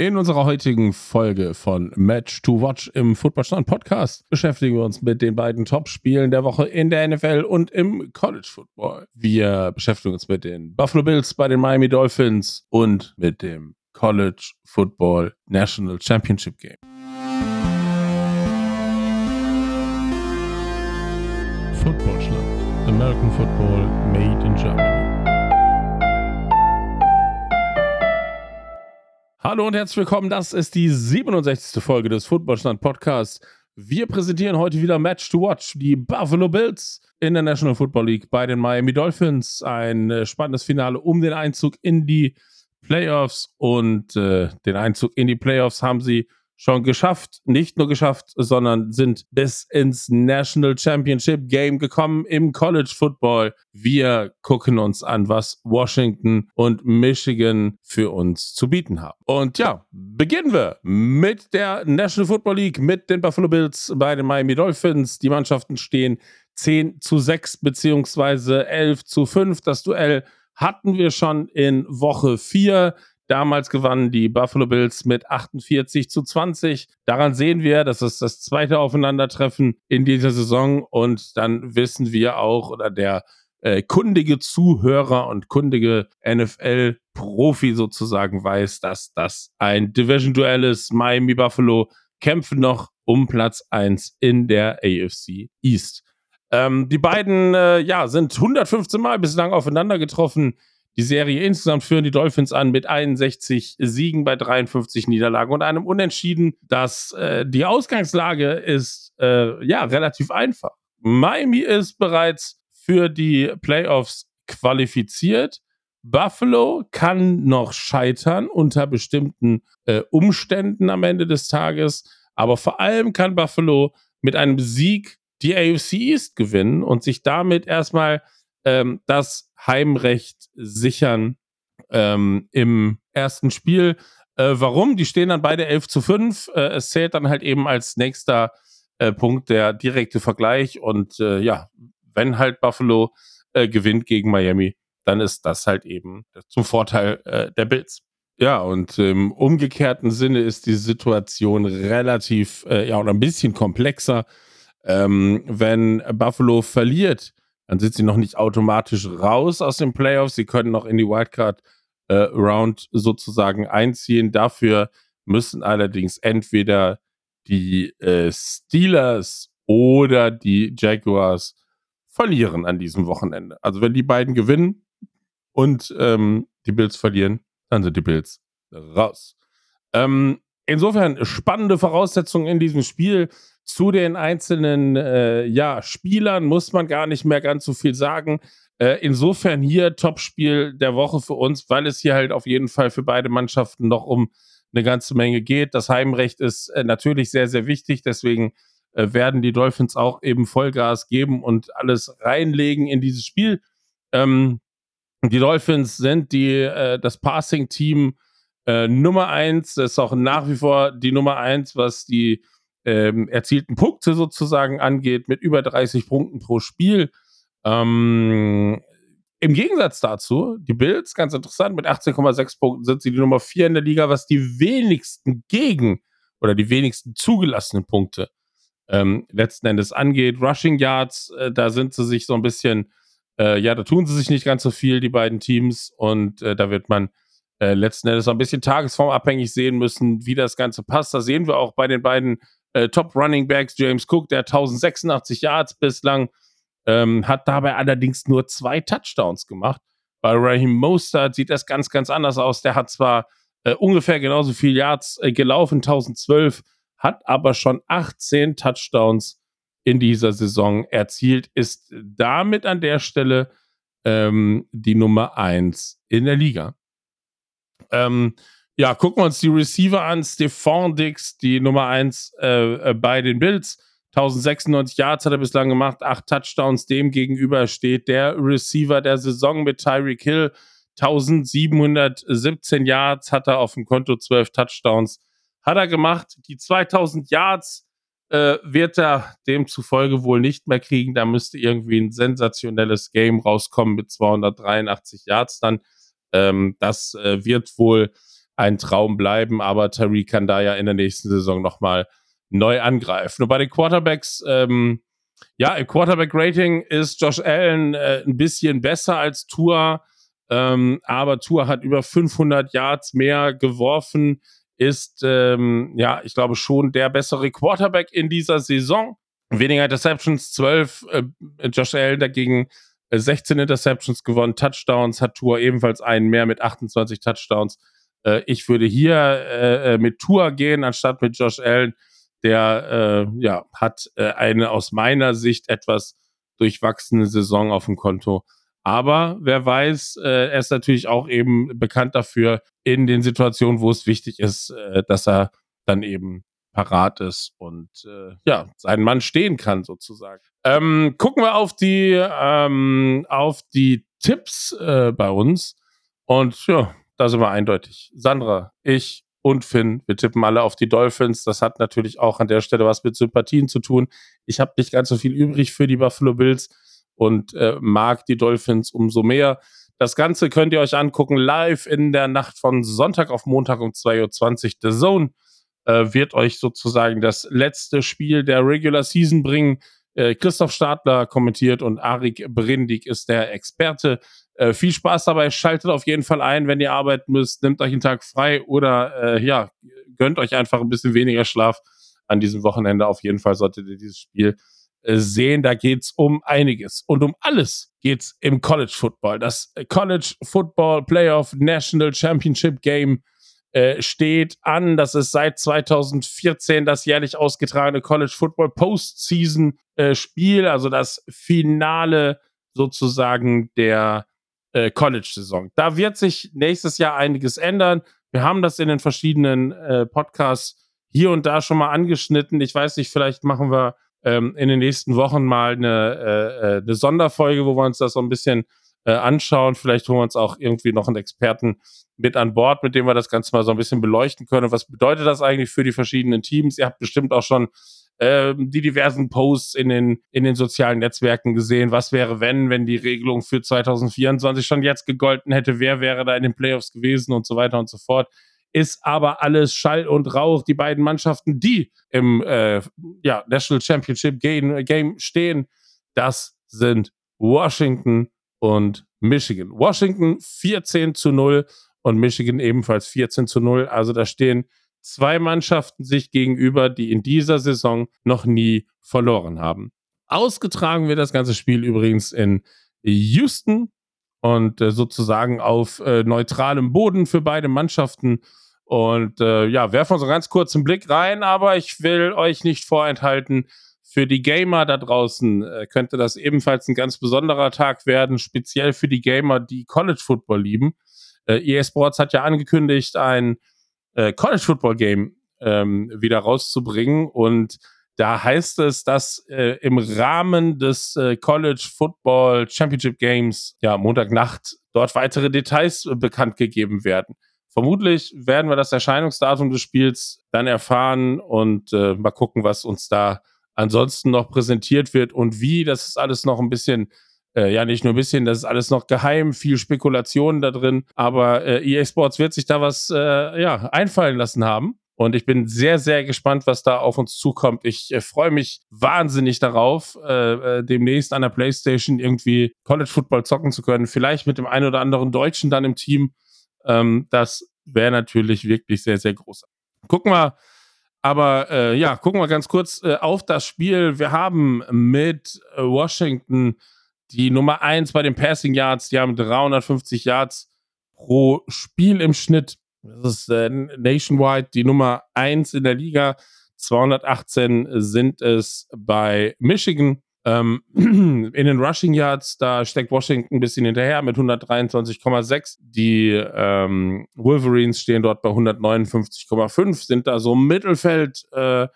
In unserer heutigen Folge von Match to Watch im Footballstand Podcast beschäftigen wir uns mit den beiden Top-Spielen der Woche in der NFL und im College Football. Wir beschäftigen uns mit den Buffalo Bills bei den Miami Dolphins und mit dem College Football National Championship Game. Footballschland. American Football made in Germany. Hallo und herzlich willkommen. Das ist die 67. Folge des Footballstand Podcasts. Wir präsentieren heute wieder Match to Watch. Die Buffalo Bills in der National Football League bei den Miami Dolphins. Ein äh, spannendes Finale um den Einzug in die Playoffs und äh, den Einzug in die Playoffs haben sie schon geschafft, nicht nur geschafft, sondern sind bis ins National Championship Game gekommen im College Football. Wir gucken uns an, was Washington und Michigan für uns zu bieten haben. Und ja, beginnen wir mit der National Football League, mit den Buffalo Bills bei den Miami Dolphins. Die Mannschaften stehen 10 zu 6 beziehungsweise 11 zu 5. Das Duell hatten wir schon in Woche 4. Damals gewannen die Buffalo Bills mit 48 zu 20. Daran sehen wir, das ist das zweite Aufeinandertreffen in dieser Saison. Und dann wissen wir auch, oder der äh, kundige Zuhörer und kundige NFL-Profi sozusagen weiß, dass das ein Division-Duell ist. Miami Buffalo kämpfen noch um Platz 1 in der AFC East. Ähm, die beiden äh, ja, sind 115 Mal bislang aufeinander getroffen. Die Serie insgesamt führen die Dolphins an mit 61 Siegen bei 53 Niederlagen und einem Unentschieden. Das, äh, die Ausgangslage ist äh, ja relativ einfach. Miami ist bereits für die Playoffs qualifiziert. Buffalo kann noch scheitern unter bestimmten äh, Umständen am Ende des Tages. Aber vor allem kann Buffalo mit einem Sieg die AFC East gewinnen und sich damit erstmal ähm, das Heimrecht sichern ähm, im ersten Spiel. Äh, warum? Die stehen dann beide 11 zu 5. Äh, es zählt dann halt eben als nächster äh, Punkt der direkte Vergleich. Und äh, ja, wenn halt Buffalo äh, gewinnt gegen Miami, dann ist das halt eben zum Vorteil äh, der Bills. Ja, und im umgekehrten Sinne ist die Situation relativ, ja, oder ein bisschen komplexer. Ähm, wenn Buffalo verliert, dann sind sie noch nicht automatisch raus aus den Playoffs. Sie können noch in die Wildcard äh, Round sozusagen einziehen. Dafür müssen allerdings entweder die äh, Steelers oder die Jaguars verlieren an diesem Wochenende. Also wenn die beiden gewinnen und ähm, die Bills verlieren, dann sind die Bills raus. Ähm, insofern spannende Voraussetzungen in diesem Spiel. Zu den einzelnen äh, ja, Spielern muss man gar nicht mehr ganz so viel sagen. Äh, insofern hier Topspiel der Woche für uns, weil es hier halt auf jeden Fall für beide Mannschaften noch um eine ganze Menge geht. Das Heimrecht ist äh, natürlich sehr, sehr wichtig. Deswegen äh, werden die Dolphins auch eben Vollgas geben und alles reinlegen in dieses Spiel. Ähm, die Dolphins sind die, äh, das Passing-Team äh, Nummer eins. Das ist auch nach wie vor die Nummer eins, was die ähm, erzielten Punkte sozusagen angeht, mit über 30 Punkten pro Spiel. Ähm, Im Gegensatz dazu, die Bills, ganz interessant, mit 18,6 Punkten sind sie die Nummer 4 in der Liga, was die wenigsten gegen oder die wenigsten zugelassenen Punkte ähm, letzten Endes angeht. Rushing Yards, äh, da sind sie sich so ein bisschen, äh, ja, da tun sie sich nicht ganz so viel, die beiden Teams, und äh, da wird man äh, letzten Endes ein bisschen tagesformabhängig sehen müssen, wie das Ganze passt. Da sehen wir auch bei den beiden äh, Top Running Backs, James Cook, der 1086 Yards bislang, ähm, hat dabei allerdings nur zwei Touchdowns gemacht. Bei Raheem Mostert sieht das ganz, ganz anders aus. Der hat zwar äh, ungefähr genauso viel Yards äh, gelaufen, 1012, hat aber schon 18 Touchdowns in dieser Saison erzielt, ist damit an der Stelle ähm, die Nummer 1 in der Liga. Ähm, ja, gucken wir uns die Receiver an. Stephon Dix, die Nummer 1 äh, äh, bei den Bills. 1096 Yards hat er bislang gemacht, 8 Touchdowns. Dem gegenüber steht der Receiver der Saison mit Tyreek Hill. 1717 Yards hat er auf dem Konto, 12 Touchdowns hat er gemacht. Die 2000 Yards äh, wird er demzufolge wohl nicht mehr kriegen. Da müsste irgendwie ein sensationelles Game rauskommen mit 283 Yards dann. Ähm, das äh, wird wohl ein Traum bleiben, aber Tariq kann da ja in der nächsten Saison nochmal neu angreifen. Und bei den Quarterbacks, ähm, ja, im Quarterback-Rating ist Josh Allen äh, ein bisschen besser als Tua, ähm, aber Tua hat über 500 Yards mehr geworfen, ist, ähm, ja, ich glaube schon der bessere Quarterback in dieser Saison. Weniger Interceptions, 12, äh, Josh Allen dagegen 16 äh, Interceptions gewonnen, Touchdowns, hat Tua ebenfalls einen mehr mit 28 Touchdowns. Äh, ich würde hier äh, äh, mit Tua gehen, anstatt mit Josh Allen der äh, ja, hat äh, eine aus meiner Sicht etwas durchwachsene Saison auf dem Konto. Aber wer weiß, er ist natürlich auch eben bekannt dafür, in den Situationen, wo es wichtig ist, dass er dann eben parat ist und äh, ja, seinen Mann stehen kann, sozusagen. Ähm, gucken wir auf die, ähm, auf die Tipps äh, bei uns. Und ja, da sind wir eindeutig. Sandra, ich und Finn. Wir tippen alle auf die Dolphins. Das hat natürlich auch an der Stelle was mit Sympathien zu tun. Ich habe nicht ganz so viel übrig für die Buffalo Bills und äh, mag die Dolphins umso mehr. Das Ganze könnt ihr euch angucken live in der Nacht von Sonntag auf Montag um 2.20 Uhr. The Zone äh, wird euch sozusagen das letzte Spiel der Regular Season bringen. Äh, Christoph Stadler kommentiert und Arik Brindig ist der Experte. Äh, viel Spaß dabei, schaltet auf jeden Fall ein, wenn ihr arbeiten müsst, nehmt euch einen Tag frei oder äh, ja, gönnt euch einfach ein bisschen weniger Schlaf an diesem Wochenende. Auf jeden Fall solltet ihr dieses Spiel äh, sehen. Da geht's um einiges und um alles geht's im College Football. Das College Football Playoff National Championship Game äh, steht an. Das ist seit 2014 das jährlich ausgetragene College Football Postseason äh, Spiel, also das Finale sozusagen der äh, College-Saison. Da wird sich nächstes Jahr einiges ändern. Wir haben das in den verschiedenen äh, Podcasts hier und da schon mal angeschnitten. Ich weiß nicht, vielleicht machen wir ähm, in den nächsten Wochen mal eine, äh, äh eine Sonderfolge, wo wir uns das so ein bisschen äh, anschauen. Vielleicht holen wir uns auch irgendwie noch einen Experten mit an Bord, mit dem wir das Ganze mal so ein bisschen beleuchten können. Was bedeutet das eigentlich für die verschiedenen Teams? Ihr habt bestimmt auch schon ähm, die diversen Posts in den, in den sozialen Netzwerken gesehen. Was wäre, wenn, wenn die Regelung für 2024 schon jetzt gegolten hätte? Wer wäre da in den Playoffs gewesen und so weiter und so fort? Ist aber alles Schall und Rauch. Die beiden Mannschaften, die im äh, ja, National Championship Game, Game stehen, das sind Washington und Michigan. Washington 14 zu 0 und Michigan ebenfalls 14 zu 0. Also da stehen zwei Mannschaften sich gegenüber, die in dieser Saison noch nie verloren haben. Ausgetragen wird das ganze Spiel übrigens in Houston und äh, sozusagen auf äh, neutralem Boden für beide Mannschaften. Und äh, ja, werfen wir so ganz kurz einen Blick rein, aber ich will euch nicht vorenthalten, für die Gamer da draußen äh, könnte das ebenfalls ein ganz besonderer Tag werden, speziell für die Gamer, die College Football lieben. Äh, EA Sports hat ja angekündigt, ein äh, College Football Game ähm, wieder rauszubringen. Und da heißt es, dass äh, im Rahmen des äh, College Football Championship Games, ja, Montagnacht, dort weitere Details äh, bekannt gegeben werden. Vermutlich werden wir das Erscheinungsdatum des Spiels dann erfahren und äh, mal gucken, was uns da ansonsten noch präsentiert wird und wie. Das ist alles noch ein bisschen äh, ja, nicht nur ein bisschen, das ist alles noch geheim, viel Spekulation da drin. Aber äh, EA Sports wird sich da was äh, ja, einfallen lassen haben. Und ich bin sehr, sehr gespannt, was da auf uns zukommt. Ich äh, freue mich wahnsinnig darauf, äh, äh, demnächst an der PlayStation irgendwie College Football zocken zu können. Vielleicht mit dem einen oder anderen Deutschen dann im Team. Ähm, das wäre natürlich wirklich sehr, sehr groß. Gucken wir aber äh, ja, gucken wir ganz kurz äh, auf das Spiel. Wir haben mit äh, Washington die Nummer 1 bei den Passing Yards, die haben 350 Yards pro Spiel im Schnitt. Das ist äh, nationwide die Nummer 1 in der Liga. 218 sind es bei Michigan. Ähm, in den Rushing Yards, da steckt Washington ein bisschen hinterher mit 123,6. Die ähm, Wolverines stehen dort bei 159,5, sind da so im Mittelfeld äh,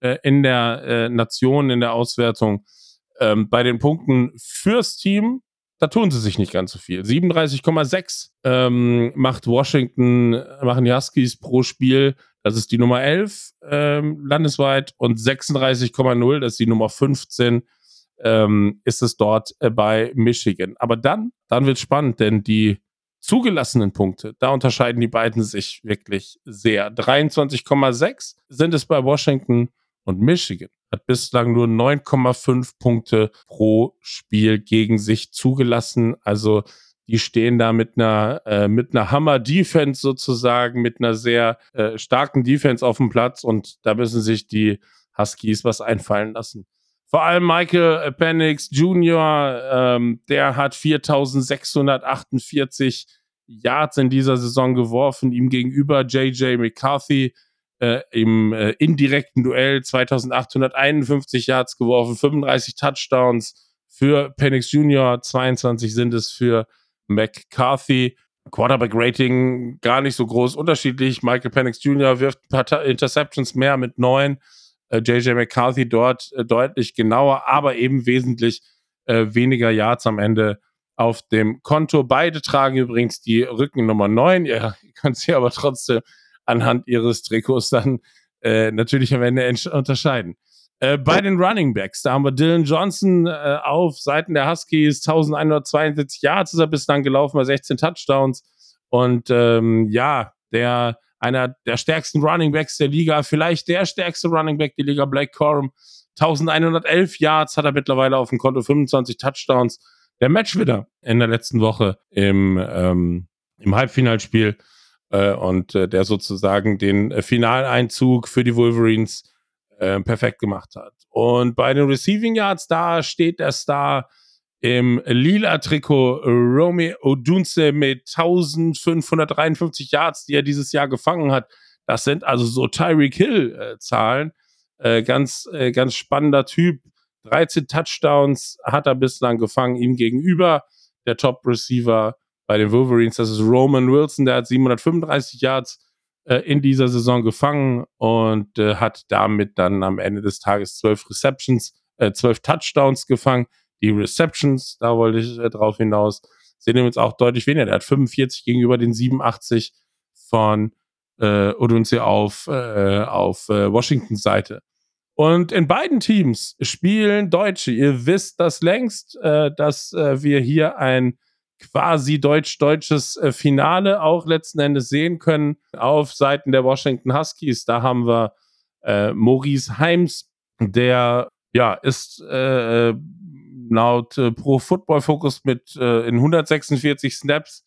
äh, in der äh, Nation, in der Auswertung. Ähm, bei den Punkten fürs Team, da tun sie sich nicht ganz so viel. 37,6 ähm, macht Washington, machen die Huskies pro Spiel. Das ist die Nummer 11 ähm, landesweit und 36,0, das ist die Nummer 15, ähm, ist es dort äh, bei Michigan. Aber dann, dann wird spannend, denn die zugelassenen Punkte, da unterscheiden die beiden sich wirklich sehr. 23,6 sind es bei Washington und Michigan hat bislang nur 9,5 Punkte pro Spiel gegen sich zugelassen. Also die stehen da mit einer, äh, mit einer Hammer-Defense sozusagen, mit einer sehr äh, starken Defense auf dem Platz und da müssen sich die Huskies was einfallen lassen. Vor allem Michael Penix Jr., ähm, der hat 4648 Yards in dieser Saison geworfen, ihm gegenüber JJ McCarthy äh, im äh, indirekten Duell 2851 Yards geworfen, 35 Touchdowns für Penix Jr., 22 sind es für McCarthy. Quarterback Rating gar nicht so groß unterschiedlich. Michael Penix Jr. wirft ein paar Interceptions mehr mit neun. Äh, JJ McCarthy dort äh, deutlich genauer, aber eben wesentlich äh, weniger Yards am Ende auf dem Konto. Beide tragen übrigens die Rückennummer 9. Ihr könnt sie aber trotzdem anhand ihres Trikots dann äh, natürlich am Ende unterscheiden. Äh, bei den Running Backs, da haben wir Dylan Johnson äh, auf Seiten der Huskies, 1172 Yards ist er bislang gelaufen, bei 16 Touchdowns. Und ähm, ja, der einer der stärksten Running Backs der Liga, vielleicht der stärkste Running Back der Liga, Blake Corum. 1111 Yards hat er mittlerweile auf dem Konto, 25 Touchdowns. Der Matchwinner in der letzten Woche im, ähm, im Halbfinalspiel äh, und äh, der sozusagen den äh, Finaleinzug für die Wolverines äh, perfekt gemacht hat. Und bei den Receiving Yards, da steht der Star im lila Trikot Romy Odunze mit 1553 Yards, die er dieses Jahr gefangen hat. Das sind also so Tyreek Hill äh. Äh, ganz, äh, ganz spannender Typ. 13 Touchdowns hat er bislang gefangen. Ihm gegenüber der Top Receiver bei den Wolverines, das ist Roman Wilson, der hat 735 Yards äh, in dieser Saison gefangen und äh, hat damit dann am Ende des Tages zwölf Receptions, äh, zwölf Touchdowns gefangen. Die Receptions, da wollte ich äh, drauf hinaus, sehen wir jetzt auch deutlich weniger. Der hat 45 gegenüber den 87 von äh, Odunze auf, äh, auf äh, Washingtons Seite. Und in beiden Teams spielen Deutsche. Ihr wisst das längst, äh, dass äh, wir hier ein quasi deutsch-deutsches äh, Finale auch letzten Endes sehen können auf Seiten der Washington Huskies. Da haben wir äh, Maurice Heims, der ja ist äh, laut äh, Pro Football Focus mit äh, in 146 Snaps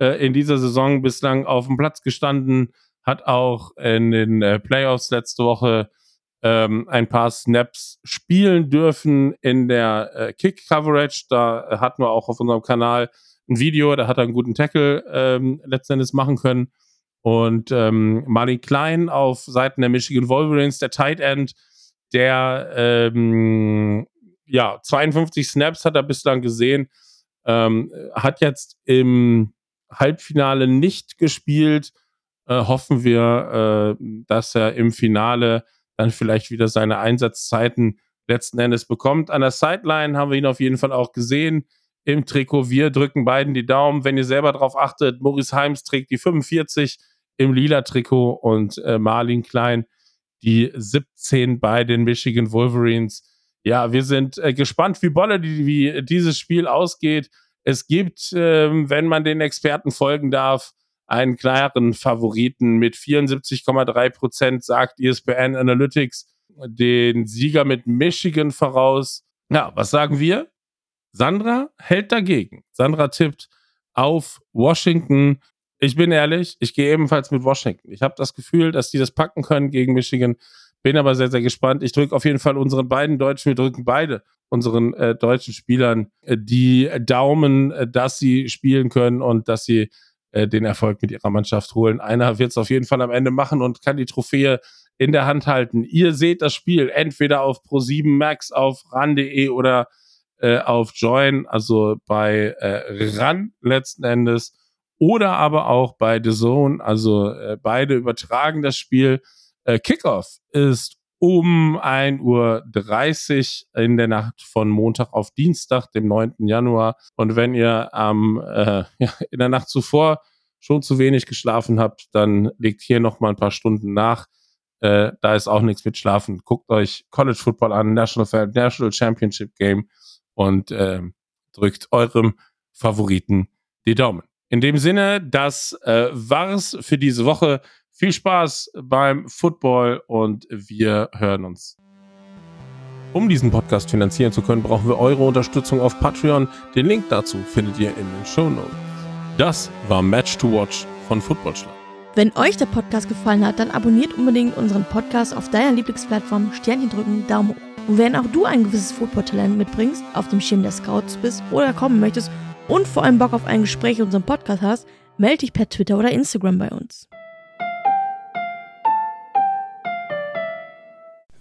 äh, in dieser Saison bislang auf dem Platz gestanden, hat auch in den äh, Playoffs letzte Woche ähm, ein paar Snaps spielen dürfen in der äh, Kick Coverage. Da hatten wir auch auf unserem Kanal ein Video, da hat er einen guten Tackle ähm, letztendlich machen können. Und ähm, Marlin Klein auf Seiten der Michigan Wolverines, der Tight End, der ähm, ja 52 Snaps hat er bislang gesehen, ähm, hat jetzt im Halbfinale nicht gespielt. Äh, hoffen wir, äh, dass er im Finale dann vielleicht wieder seine Einsatzzeiten letzten Endes bekommt. An der Sideline haben wir ihn auf jeden Fall auch gesehen im Trikot. Wir drücken beiden die Daumen. Wenn ihr selber darauf achtet, Maurice Heims trägt die 45 im lila Trikot und äh, Marlin Klein die 17 bei den Michigan Wolverines. Ja, wir sind äh, gespannt, wie Bolle die, wie dieses Spiel ausgeht. Es gibt, äh, wenn man den Experten folgen darf, einen klaren Favoriten mit 74,3 Prozent, sagt ESPN Analytics den Sieger mit Michigan voraus. Ja, was sagen wir? Sandra hält dagegen. Sandra tippt auf Washington. Ich bin ehrlich, ich gehe ebenfalls mit Washington. Ich habe das Gefühl, dass die das packen können gegen Michigan. Bin aber sehr, sehr gespannt. Ich drücke auf jeden Fall unseren beiden Deutschen, wir drücken beide unseren äh, deutschen Spielern äh, die Daumen, äh, dass sie spielen können und dass sie äh, den Erfolg mit ihrer Mannschaft holen. Einer wird es auf jeden Fall am Ende machen und kann die Trophäe in der Hand halten. Ihr seht das Spiel entweder auf Pro7 Max, auf ran.de oder äh, auf Join, also bei äh, RAN letzten Endes, oder aber auch bei The Zone. Also beide übertragen das Spiel. Äh, Kickoff ist um 1.30 Uhr in der Nacht von Montag auf Dienstag, dem 9. Januar. Und wenn ihr am, äh, ja, in der Nacht zuvor schon zu wenig geschlafen habt, dann legt hier noch mal ein paar Stunden nach. Äh, da ist auch nichts mit Schlafen. Guckt euch College Football an, National, National Championship Game und äh, drückt eurem Favoriten die Daumen. In dem Sinne, das äh, war's für diese Woche. Viel Spaß beim Football und wir hören uns. Um diesen Podcast finanzieren zu können, brauchen wir eure Unterstützung auf Patreon. Den Link dazu findet ihr in den Show Notes. Das war Match to Watch von Footballschlag. Wenn euch der Podcast gefallen hat, dann abonniert unbedingt unseren Podcast auf deiner Lieblingsplattform, Sternchen drücken, Daumen hoch. Und wenn auch du ein gewisses Football-Talent mitbringst, auf dem Schirm der Scouts bist oder kommen möchtest und vor allem Bock auf ein Gespräch in unserem Podcast hast, melde dich per Twitter oder Instagram bei uns.